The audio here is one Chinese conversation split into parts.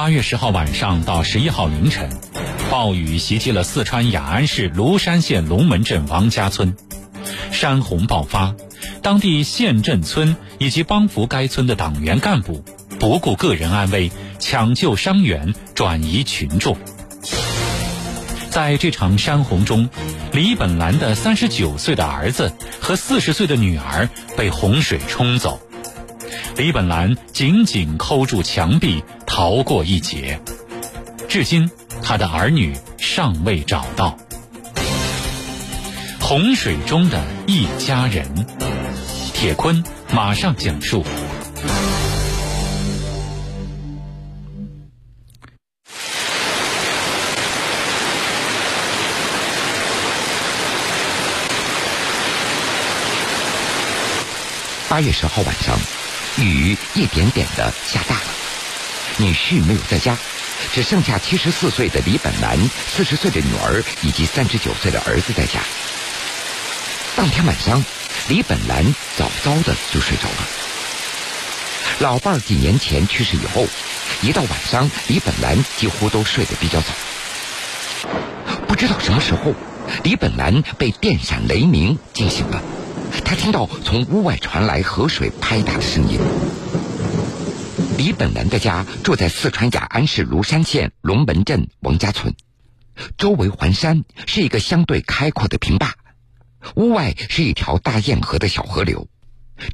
八月十号晚上到十一号凌晨，暴雨袭击了四川雅安市芦山县龙门镇王家村，山洪爆发，当地县镇村以及帮扶该村的党员干部不顾个人安危，抢救伤员，转移群众。在这场山洪中，李本兰的三十九岁的儿子和四十岁的女儿被洪水冲走，李本兰紧紧扣住墙壁逃过一劫。至今，他的儿女尚未找到。洪水中的一家人，铁坤马上讲述。八月十号晚上，雨一点点的下大。女婿没有在家，只剩下七十四岁的李本兰、四十岁的女儿以及三十九岁的儿子在家。当天晚上，李本兰早早的就睡着了。老伴儿几年前去世以后，一到晚上，李本兰几乎都睡得比较早。不知道什么时候，李本兰被电闪雷鸣惊醒了。他听到从屋外传来河水拍打的声音。李本兰的家住在四川雅安市芦山县龙门镇王家村，周围环山，是一个相对开阔的平坝。屋外是一条大堰河的小河流，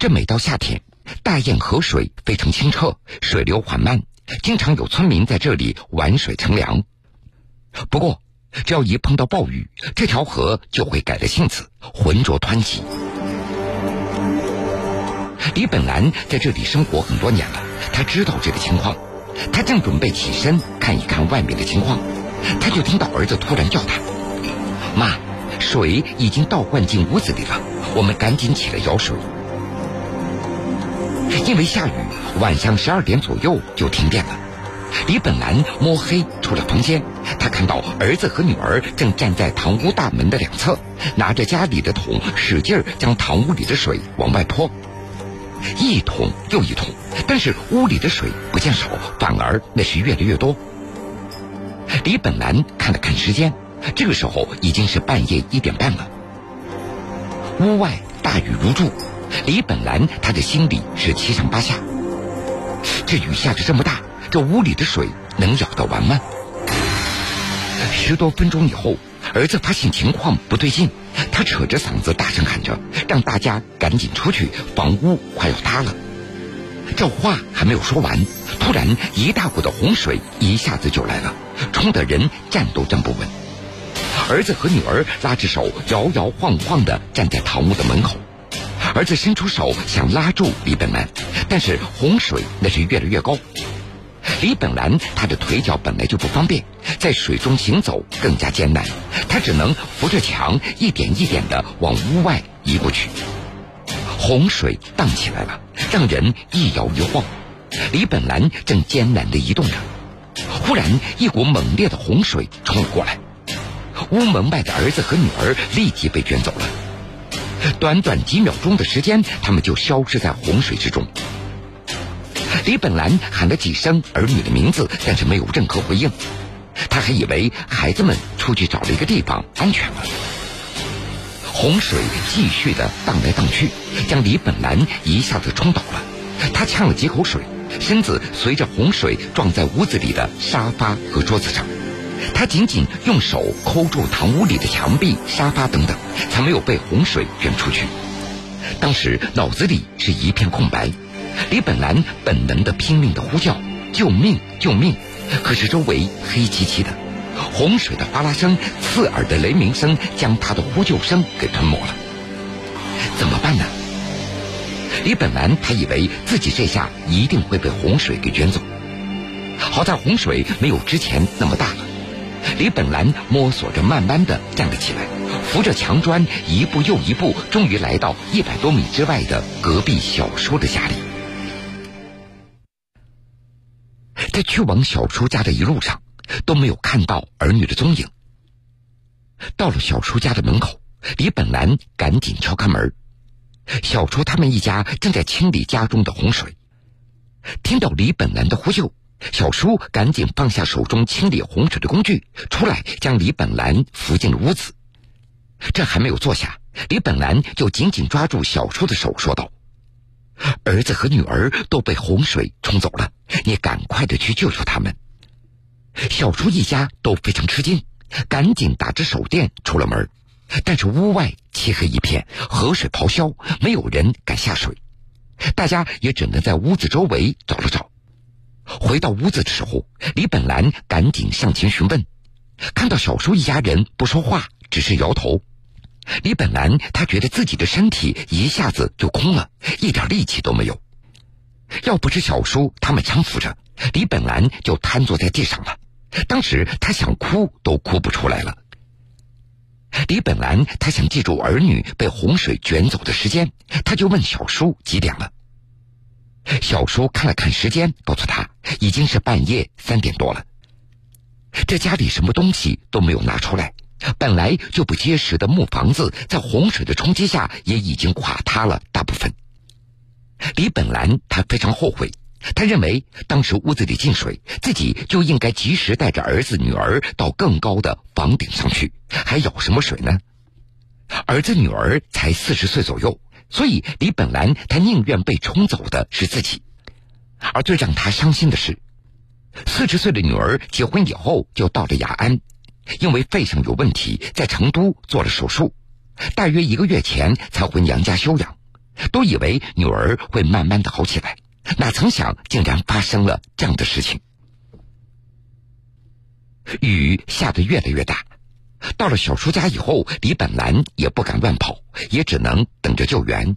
这每到夏天，大堰河水非常清澈，水流缓慢，经常有村民在这里玩水乘凉。不过，只要一碰到暴雨，这条河就会改了性子，浑浊湍急。李本兰在这里生活很多年了，他知道这个情况。他正准备起身看一看外面的情况，他就听到儿子突然叫他：“妈，水已经倒灌进屋子里了，我们赶紧起来舀水。”因为下雨，晚上十二点左右就停电了。李本兰摸黑出了房间，他看到儿子和女儿正站在堂屋大门的两侧，拿着家里的桶，使劲将堂屋里的水往外泼。一桶又一桶，但是屋里的水不见少，反而那是越来越多。李本兰看了看时间，这个时候已经是半夜一点半了。屋外大雨如注，李本兰他的心里是七上八下。这雨下的这么大，这屋里的水能舀得完吗？十多分钟以后，儿子发现情况不对劲。他扯着嗓子大声喊着，让大家赶紧出去，房屋快要塌了。这话还没有说完，突然一大股的洪水一下子就来了，冲得人站都站不稳。儿子和女儿拉着手，摇摇晃晃地站在堂屋的门口。儿子伸出手想拉住李本兰，但是洪水那是越来越高。李本兰他的腿脚本来就不方便，在水中行走更加艰难，他只能扶着墙一点一点的往屋外移过去。洪水荡起来了，让人一摇一晃。李本兰正艰难的移动着，忽然一股猛烈的洪水冲了过来，屋门外的儿子和女儿立即被卷走了。短短几秒钟的时间，他们就消失在洪水之中。李本兰喊了几声儿女的名字，但是没有任何回应。他还以为孩子们出去找了一个地方安全了。洪水继续的荡来荡去，将李本兰一下子冲倒了。他呛了几口水，身子随着洪水撞在屋子里的沙发和桌子上。他紧紧用手抠住堂屋里的墙壁、沙发等等，才没有被洪水卷出去。当时脑子里是一片空白。李本兰本能的拼命的呼叫：“救命！救命！”可是周围黑漆漆的，洪水的哗啦声、刺耳的雷鸣声将他的呼救声给吞没了。怎么办呢？李本兰他以为自己这下一定会被洪水给卷走，好在洪水没有之前那么大了。李本兰摸索着，慢慢的站了起来，扶着墙砖，一步又一步，终于来到一百多米之外的隔壁小叔的家里。在去往小叔家的一路上，都没有看到儿女的踪影。到了小叔家的门口，李本兰赶紧敲开门。小叔他们一家正在清理家中的洪水。听到李本兰的呼救，小叔赶紧放下手中清理洪水的工具，出来将李本兰扶进了屋子。这还没有坐下，李本兰就紧紧抓住小叔的手，说道：“儿子和女儿都被洪水冲走了，你赶快的去救救他们。”小叔一家都非常吃惊，赶紧打着手电出了门。但是屋外漆黑一片，河水咆哮，没有人敢下水，大家也只能在屋子周围找了找。回到屋子的时候，李本兰赶紧上前询问，看到小叔一家人不说话，只是摇头。李本兰她觉得自己的身体一下子就空了，一点力气都没有。要不是小叔他们搀扶着，李本兰就瘫坐在地上了。当时他想哭都哭不出来了。李本兰他想记住儿女被洪水卷走的时间，他就问小叔几点了。小叔看了看时间，告诉他已经是半夜三点多了。这家里什么东西都没有拿出来，本来就不结实的木房子，在洪水的冲击下也已经垮塌了大部分。李本兰他非常后悔，他认为当时屋子里进水，自己就应该及时带着儿子女儿到更高的房顶上去，还舀什么水呢？儿子女儿才四十岁左右。所以，李本兰她宁愿被冲走的是自己，而最让她伤心的是，四十岁的女儿结婚以后就到了雅安，因为肺上有问题，在成都做了手术，大约一个月前才回娘家休养，都以为女儿会慢慢的好起来，哪曾想竟然发生了这样的事情。雨下得越来越大。到了小叔家以后，李本兰也不敢乱跑，也只能等着救援。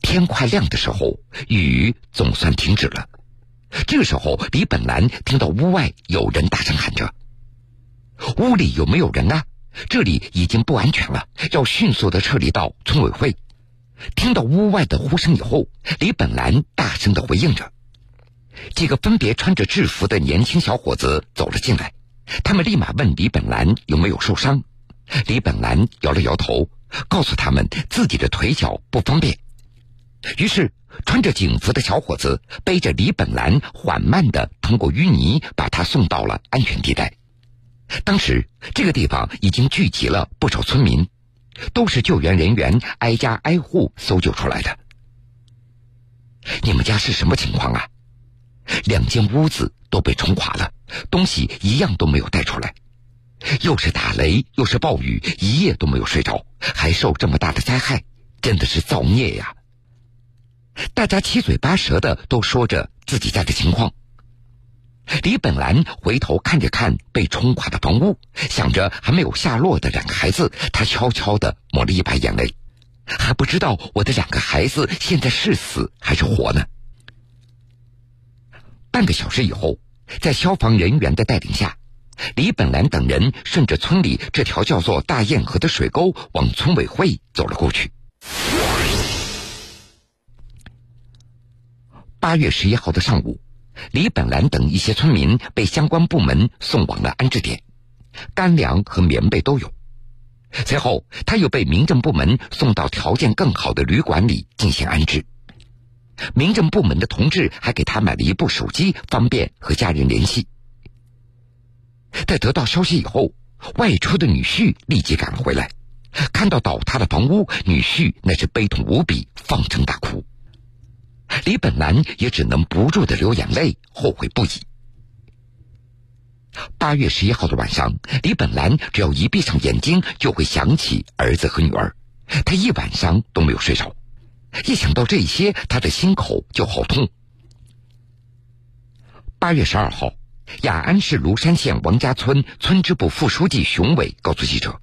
天快亮的时候，雨总算停止了。这个时候，李本兰听到屋外有人大声喊着：“屋里有没有人啊？这里已经不安全了，要迅速的撤离到村委会。”听到屋外的呼声以后，李本兰大声的回应着。几个分别穿着制服的年轻小伙子走了进来。他们立马问李本兰有没有受伤，李本兰摇了摇头，告诉他们自己的腿脚不方便。于是，穿着警服的小伙子背着李本兰，缓慢的通过淤泥，把他送到了安全地带。当时，这个地方已经聚集了不少村民，都是救援人员挨家挨户搜救出来的。你们家是什么情况啊？两间屋子都被冲垮了，东西一样都没有带出来。又是打雷，又是暴雨，一夜都没有睡着，还受这么大的灾害，真的是造孽呀！大家七嘴八舌的都说着自己家的情况。李本兰回头看着看被冲垮的房屋，想着还没有下落的两个孩子，他悄悄的抹了一把眼泪，还不知道我的两个孩子现在是死还是活呢。半个小时以后，在消防人员的带领下，李本兰等人顺着村里这条叫做大堰河的水沟往村委会走了过去。八月十一号的上午，李本兰等一些村民被相关部门送往了安置点，干粮和棉被都有。随后，他又被民政部门送到条件更好的旅馆里进行安置。民政部门的同志还给他买了一部手机，方便和家人联系。在得到消息以后，外出的女婿立即赶回来，看到倒塌的房屋，女婿那是悲痛无比，放声大哭。李本兰也只能不住的流眼泪，后悔不已。八月十一号的晚上，李本兰只要一闭上眼睛，就会想起儿子和女儿，她一晚上都没有睡着。一想到这些，他的心口就好痛。八月十二号，雅安市芦山县王家村村支部副书记熊伟告诉记者：“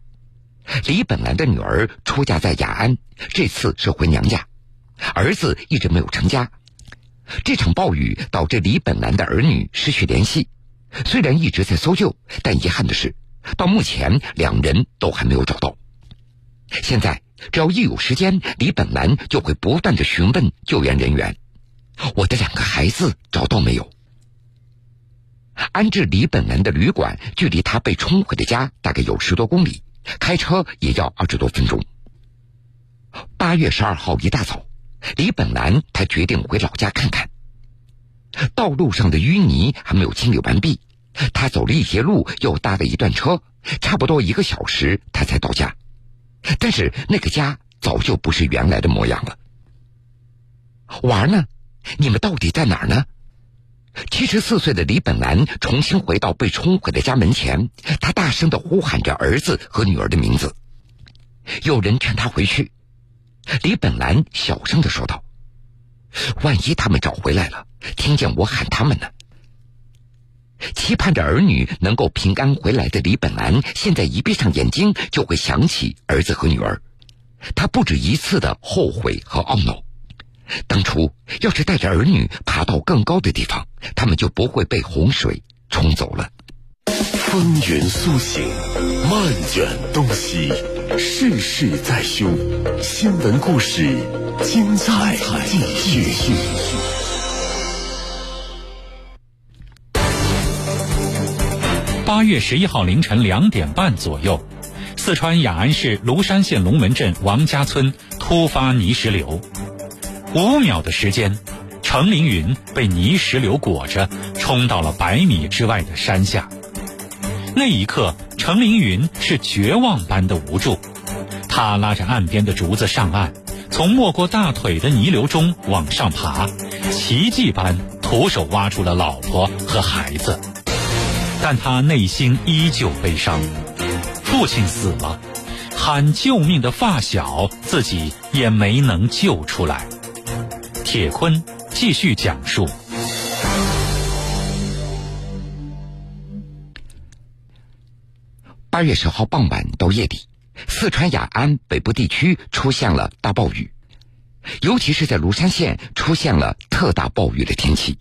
李本兰的女儿出嫁在雅安，这次是回娘家，儿子一直没有成家。这场暴雨导致李本兰的儿女失去联系，虽然一直在搜救，但遗憾的是，到目前两人都还没有找到。现在。”只要一有时间，李本兰就会不断的询问救援人员：“我的两个孩子找到没有？”安置李本兰的旅馆距离他被冲毁的家大概有十多公里，开车也要二十多分钟。八月十二号一大早，李本兰他决定回老家看看。道路上的淤泥还没有清理完毕，他走了一截路，又搭了一段车，差不多一个小时，他才到家。但是那个家早就不是原来的模样了。娃呢？你们到底在哪儿呢？七十四岁的李本兰重新回到被冲毁的家门前，他大声的呼喊着儿子和女儿的名字。有人劝他回去，李本兰小声的说道：“万一他们找回来了，听见我喊他们呢？”期盼着儿女能够平安回来的李本兰，现在一闭上眼睛就会想起儿子和女儿，他不止一次的后悔和懊恼。当初要是带着儿女爬到更高的地方，他们就不会被洪水冲走了。风云苏醒，漫卷东西，世事在胸。新闻故事，精彩继续。八月十一号凌晨两点半左右，四川雅安市芦山县龙门镇王家村突发泥石流。五秒的时间，程凌云被泥石流裹着，冲到了百米之外的山下。那一刻，程凌云是绝望般的无助。他拉着岸边的竹子上岸，从没过大腿的泥流中往上爬，奇迹般徒手挖出了老婆和孩子。但他内心依旧悲伤，父亲死了，喊救命的发小自己也没能救出来。铁坤继续讲述。八月十号傍晚到夜里，四川雅安北部地区出现了大暴雨，尤其是在芦山县出现了特大暴雨的天气，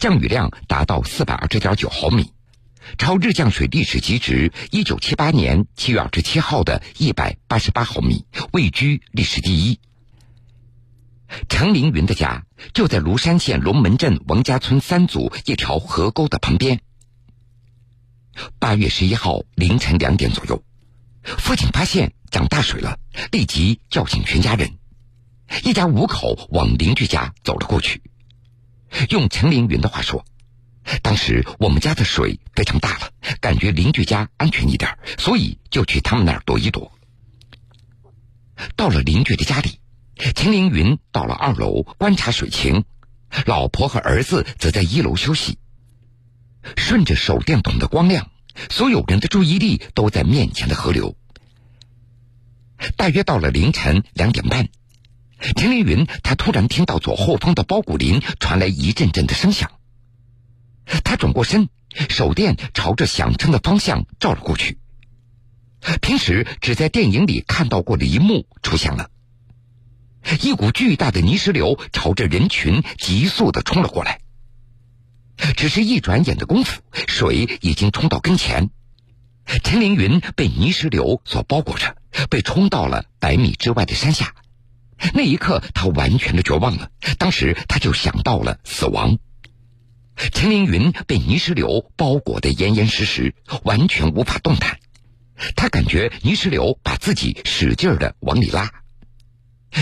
降雨量达到四百二十点九毫米，超日降水历史极值一九七八年七月二十七号的一百八十八毫米，位居历史第一。程凌云的家就在芦山县龙门镇王家村三组一条河沟的旁边。八月十一号凌晨两点左右，父亲发现涨大水了，立即叫醒全家人，一家五口往邻居家走了过去。用陈凌云的话说，当时我们家的水非常大了，感觉邻居家安全一点，所以就去他们那儿躲一躲。到了邻居的家里。陈凌云到了二楼观察水情，老婆和儿子则在一楼休息。顺着手电筒的光亮，所有人的注意力都在面前的河流。大约到了凌晨两点半，陈凌云他突然听到左后方的包谷林传来一阵阵的声响。他转过身，手电朝着响声的方向照了过去。平时只在电影里看到过的一幕出现了。一股巨大的泥石流朝着人群急速的冲了过来。只是一转眼的功夫，水已经冲到跟前。陈凌云被泥石流所包裹着，被冲到了百米之外的山下。那一刻，他完全的绝望了。当时他就想到了死亡。陈凌云被泥石流包裹得严严实实，完全无法动弹。他感觉泥石流把自己使劲的往里拉。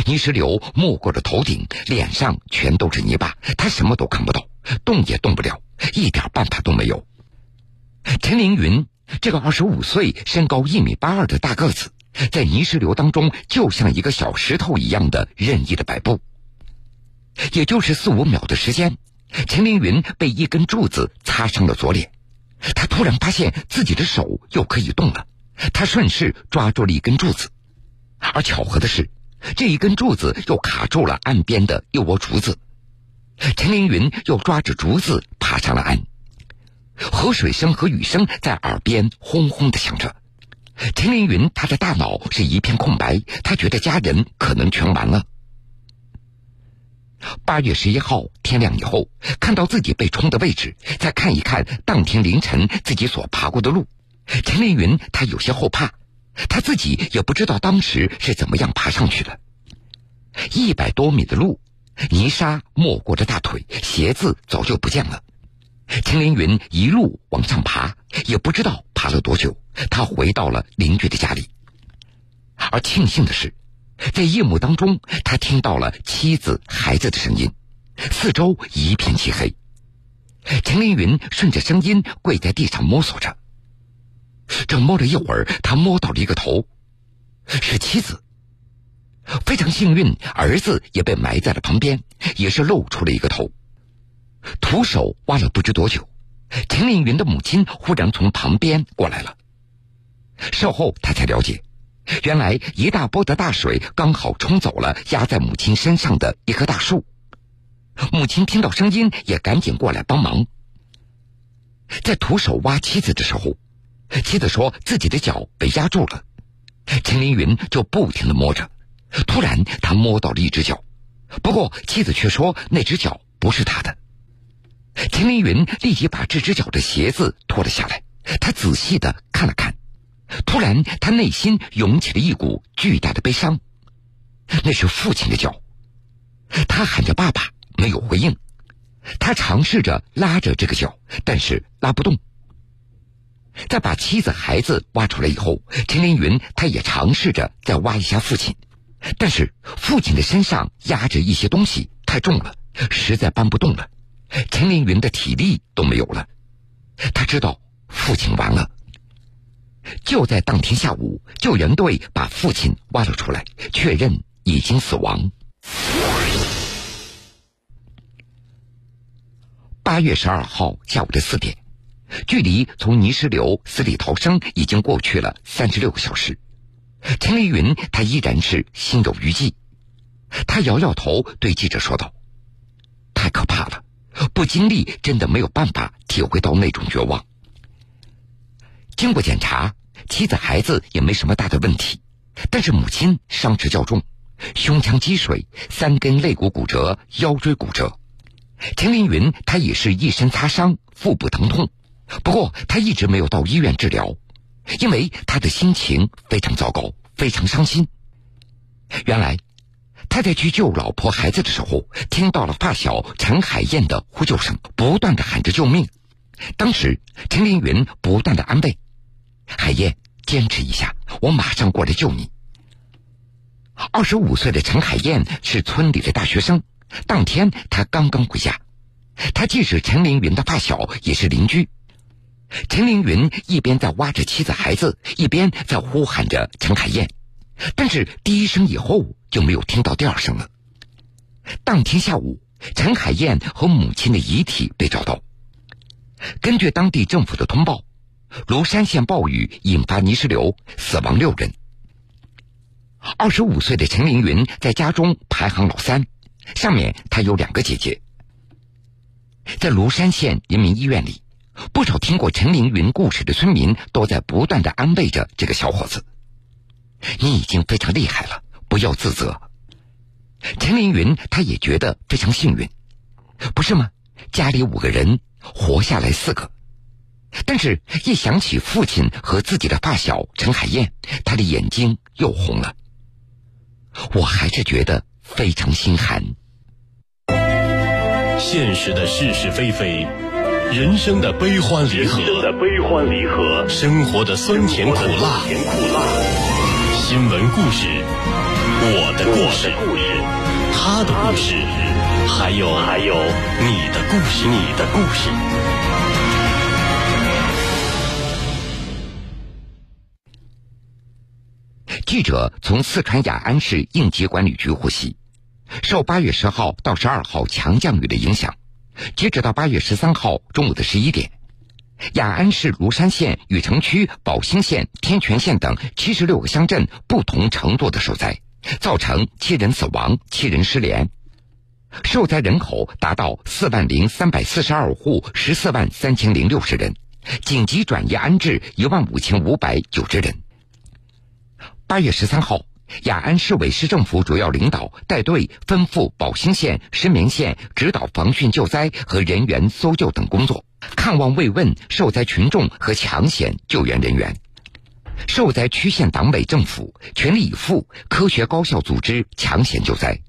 泥石流没过了头顶，脸上全都是泥巴，他什么都看不到，动也动不了，一点办法都没有。陈凌云这个二十五岁、身高一米八二的大个子，在泥石流当中就像一个小石头一样的任意的摆布。也就是四五秒的时间，陈凌云被一根柱子擦伤了左脸，他突然发现自己的手又可以动了，他顺势抓住了一根柱子，而巧合的是。这一根柱子又卡住了岸边的一窝竹子，陈凌云又抓着竹子爬上了岸。河水声和雨声在耳边轰轰的响着，陈凌云他的大脑是一片空白，他觉得家人可能全完了。八月十一号天亮以后，看到自己被冲的位置，再看一看当天凌晨自己所爬过的路，陈凌云他有些后怕。他自己也不知道当时是怎么样爬上去的。一百多米的路，泥沙没过着大腿，鞋子早就不见了。陈凌云一路往上爬，也不知道爬了多久，他回到了邻居的家里。而庆幸的是，在夜幕当中，他听到了妻子、孩子的声音。四周一片漆黑，陈凌云顺着声音跪在地上摸索着。正摸了一会儿，他摸到了一个头，是妻子。非常幸运，儿子也被埋在了旁边，也是露出了一个头。徒手挖了不知多久，陈凌云的母亲忽然从旁边过来了。事后他才了解，原来一大波的大水刚好冲走了压在母亲身上的一棵大树。母亲听到声音，也赶紧过来帮忙。在徒手挖妻子的时候，妻子说自己的脚被压住了，陈凌云就不停的摸着。突然，他摸到了一只脚，不过妻子却说那只脚不是他的。陈凌云立即把这只脚的鞋子脱了下来，他仔细的看了看，突然他内心涌起了一股巨大的悲伤，那是父亲的脚，他喊着爸爸，没有回应，他尝试着拉着这个脚，但是拉不动。在把妻子、孩子挖出来以后，陈凌云他也尝试着再挖一下父亲。但是父亲的身上压着一些东西，太重了，实在搬不动了。陈凌云的体力都没有了，他知道父亲完了。就在当天下午，救援队把父亲挖了出来，确认已经死亡。八月十二号下午的四点，距离从泥石流死里逃生已经过去了三十六个小时。陈凌云，他依然是心有余悸。他摇摇头，对记者说道：“太可怕了，不经历真的没有办法体会到那种绝望。”经过检查，妻子、孩子也没什么大的问题，但是母亲伤势较重，胸腔积水，三根肋骨骨折，腰椎骨折。陈凌云他也是一身擦伤，腹部疼痛，不过他一直没有到医院治疗。因为他的心情非常糟糕，非常伤心。原来，他在去救老婆孩子的时候，听到了发小陈海燕的呼救声，不断的喊着救命。当时，陈凌云不断的安慰海燕：“坚持一下，我马上过来救你。”二十五岁的陈海燕是村里的大学生，当天她刚刚回家，她既是陈凌云的发小，也是邻居。陈凌云一边在挖着妻子孩子，一边在呼喊着陈海燕，但是第一声以后就没有听到第二声了。当天下午，陈海燕和母亲的遗体被找到。根据当地政府的通报，庐山县暴雨引发泥石流，死亡六人。二十五岁的陈凌云在家中排行老三，上面他有两个姐姐。在庐山县人民医院里。不少听过陈凌云故事的村民都在不断的安慰着这个小伙子：“你已经非常厉害了，不要自责。”陈凌云他也觉得非常幸运，不是吗？家里五个人活下来四个，但是一想起父亲和自己的发小陈海燕，他的眼睛又红了。我还是觉得非常心寒。现实的是是非非。人生的悲欢离合，人生的悲欢离合，生活的酸甜苦辣，甜苦辣。新闻故事，我的故事，他的故事，还有还有你的故事，你的故事。记者从四川雅安市应急管理局获悉，受八月十号到十二号强降雨的影响。截止到八月十三号中午的十一点，雅安市芦山县禹城区宝兴县天全县等七十六个乡镇不同程度的受灾，造成七人死亡、七人失联，受灾人口达到四万零三百四十二户十四万三千零六十人，紧急转移安置一万五千五百九十人。八月十三号。雅安市委市政府主要领导带队奔赴宝兴县、石棉县，指导防汛救灾和人员搜救等工作，看望慰问受灾群众和抢险救援人员。受灾区县党委政府全力以赴、科学高效组织抢险救灾。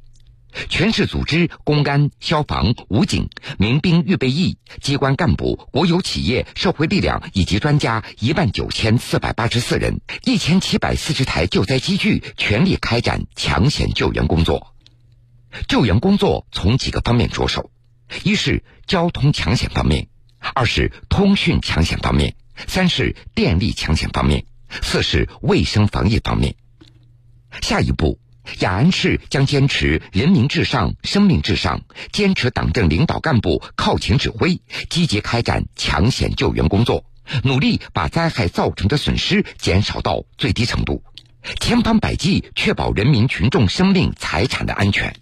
全市组织公安、消防、武警、民兵预备役机关干部、国有企业、社会力量以及专家一万九千四百八十四人，一千七百四十台救灾机具，全力开展抢险救援工作。救援工作从几个方面着手：一是交通抢险方面，二是通讯抢险方面，三是电力抢险方面，四是卫生防疫方面。下一步，雅安市将坚持人民至上、生命至上，坚持党政领导干部靠前指挥，积极开展抢险救援工作，努力把灾害造成的损失减少到最低程度，千方百计确保人民群众生命财产的安全。